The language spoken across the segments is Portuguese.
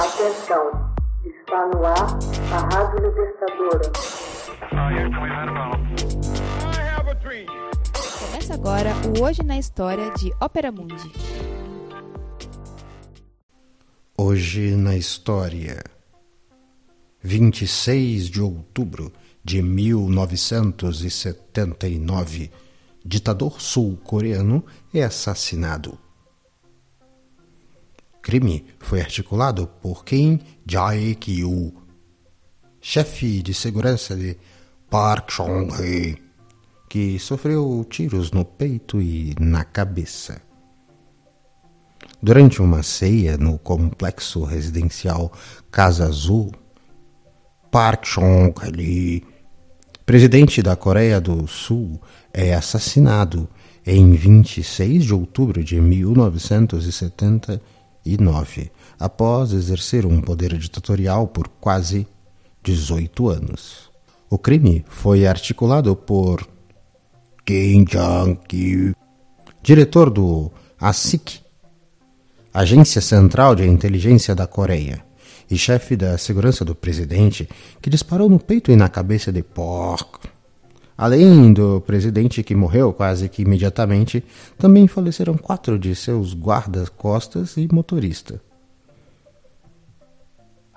Atenção, está no ar a Rádio Libertadora. Começa agora o Hoje na História de Ópera Mundi. Hoje na História, 26 de outubro de 1979, ditador sul-coreano é assassinado. Crime foi articulado por Kim Jae-kyu, chefe de segurança de Park Chung-hee, que sofreu tiros no peito e na cabeça. Durante uma ceia no complexo residencial Casa Azul, Park Chung-hee, presidente da Coreia do Sul, é assassinado em 26 de outubro de 1979, após exercer um poder ditatorial por quase 18 anos. O crime foi articulado por Kim Jong-il, diretor do ASIC, Agência Central de Inteligência da Coreia, e chefe da segurança do presidente, que disparou no peito e na cabeça de Park. Além do presidente que morreu quase que imediatamente, também faleceram quatro de seus guardas-costas e motorista.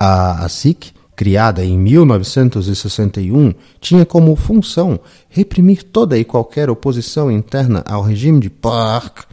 A ASIC, criada em 1961, tinha como função reprimir toda e qualquer oposição interna ao regime de Park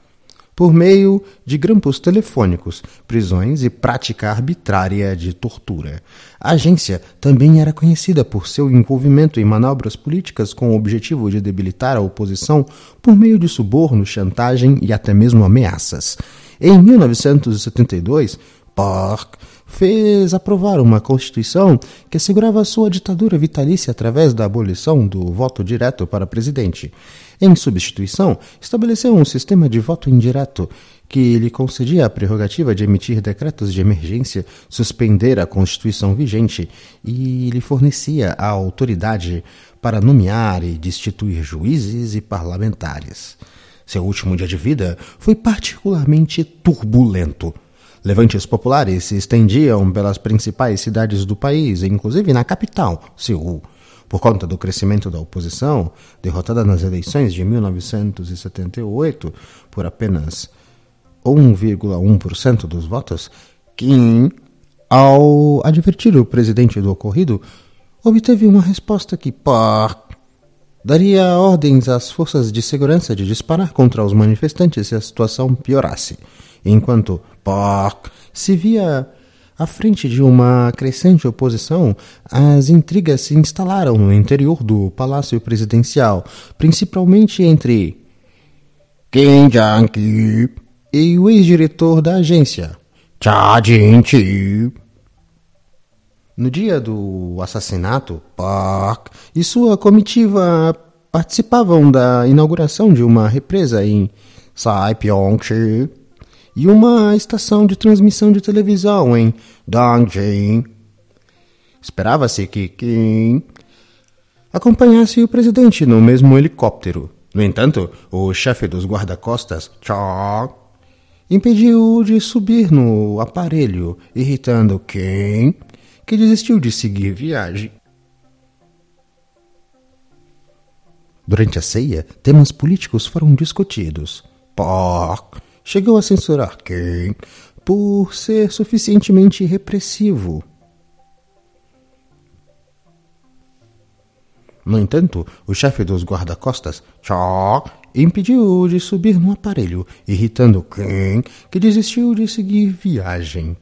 por meio de grampos telefônicos, prisões e prática arbitrária de tortura. A agência também era conhecida por seu envolvimento em manobras políticas com o objetivo de debilitar a oposição por meio de suborno, chantagem e até mesmo ameaças. Em 1972, Park fez aprovar uma Constituição que assegurava sua ditadura vitalícia através da abolição do voto direto para presidente. Em substituição, estabeleceu um sistema de voto indireto que lhe concedia a prerrogativa de emitir decretos de emergência, suspender a Constituição vigente e lhe fornecia a autoridade para nomear e destituir juízes e parlamentares. Seu último dia de vida foi particularmente turbulento. Levantes populares se estendiam pelas principais cidades do país, inclusive na capital, Seul. Por conta do crescimento da oposição, derrotada nas eleições de 1978 por apenas 1,1% dos votos, Kim, ao advertir o presidente do ocorrido, obteve uma resposta que Park daria ordens às forças de segurança de disparar contra os manifestantes se a situação piorasse enquanto Park se via à frente de uma crescente oposição, as intrigas se instalaram no interior do palácio presidencial, principalmente entre Kim Jong-il e o ex-diretor da agência, Cha Jin-chi. No dia do assassinato, Park e sua comitiva participavam da inauguração de uma represa em Saipyeong-chi e uma estação de transmissão de televisão em Dongjin. Esperava-se que Kim acompanhasse o presidente no mesmo helicóptero. No entanto, o chefe dos guarda-costas, Cha, impediu de subir no aparelho, irritando Kim, que desistiu de seguir viagem. Durante a ceia, temas políticos foram discutidos. Park chegou a censurar Kane por ser suficientemente repressivo. No entanto, o chefe dos guarda-costas, Shaw, impediu de subir no aparelho, irritando Kane, que desistiu de seguir viagem.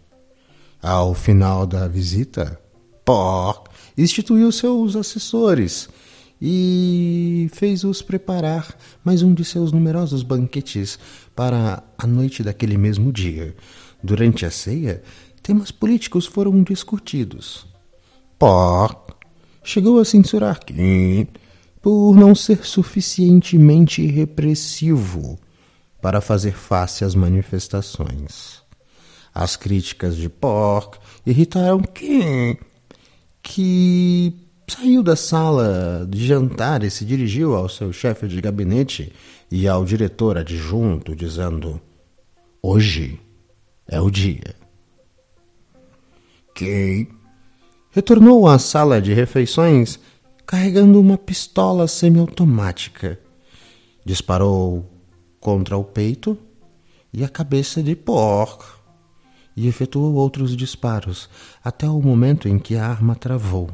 Ao final da visita, Park instituiu seus assessores e fez-os preparar mais um de seus numerosos banquetes para a noite daquele mesmo dia. Durante a ceia, temas políticos foram discutidos. Park chegou a censurar Kim por não ser suficientemente repressivo para fazer face às manifestações. As críticas de Park irritaram Kim, que saiu da sala de jantar e se dirigiu ao seu chefe de gabinete e ao diretor adjunto, dizendo: Hoje é o dia. Que? Retornou à sala de refeições carregando uma pistola semiautomática. Disparou contra o peito e a cabeça de porco e efetuou outros disparos até o momento em que a arma travou.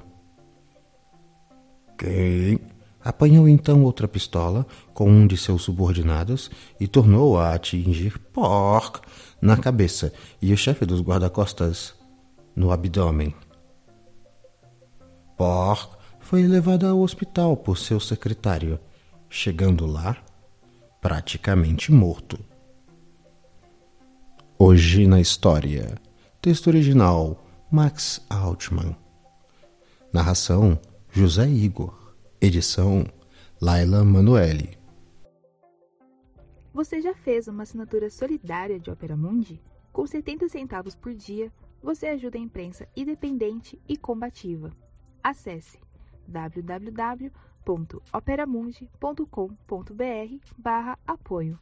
Quem? Apanhou então outra pistola com um de seus subordinados e tornou a atingir Pork na cabeça e o chefe dos guarda-costas no abdômen. Pork foi levado ao hospital por seu secretário, chegando lá praticamente morto. Hoje na história. Texto original Max Altman. Narração José Igor. Edição Laila Manuelle. Você já fez uma assinatura solidária de Opera Mundi? Com 70 centavos por dia, você ajuda a imprensa independente e combativa. Acesse www.operamundi.com.br/apoio.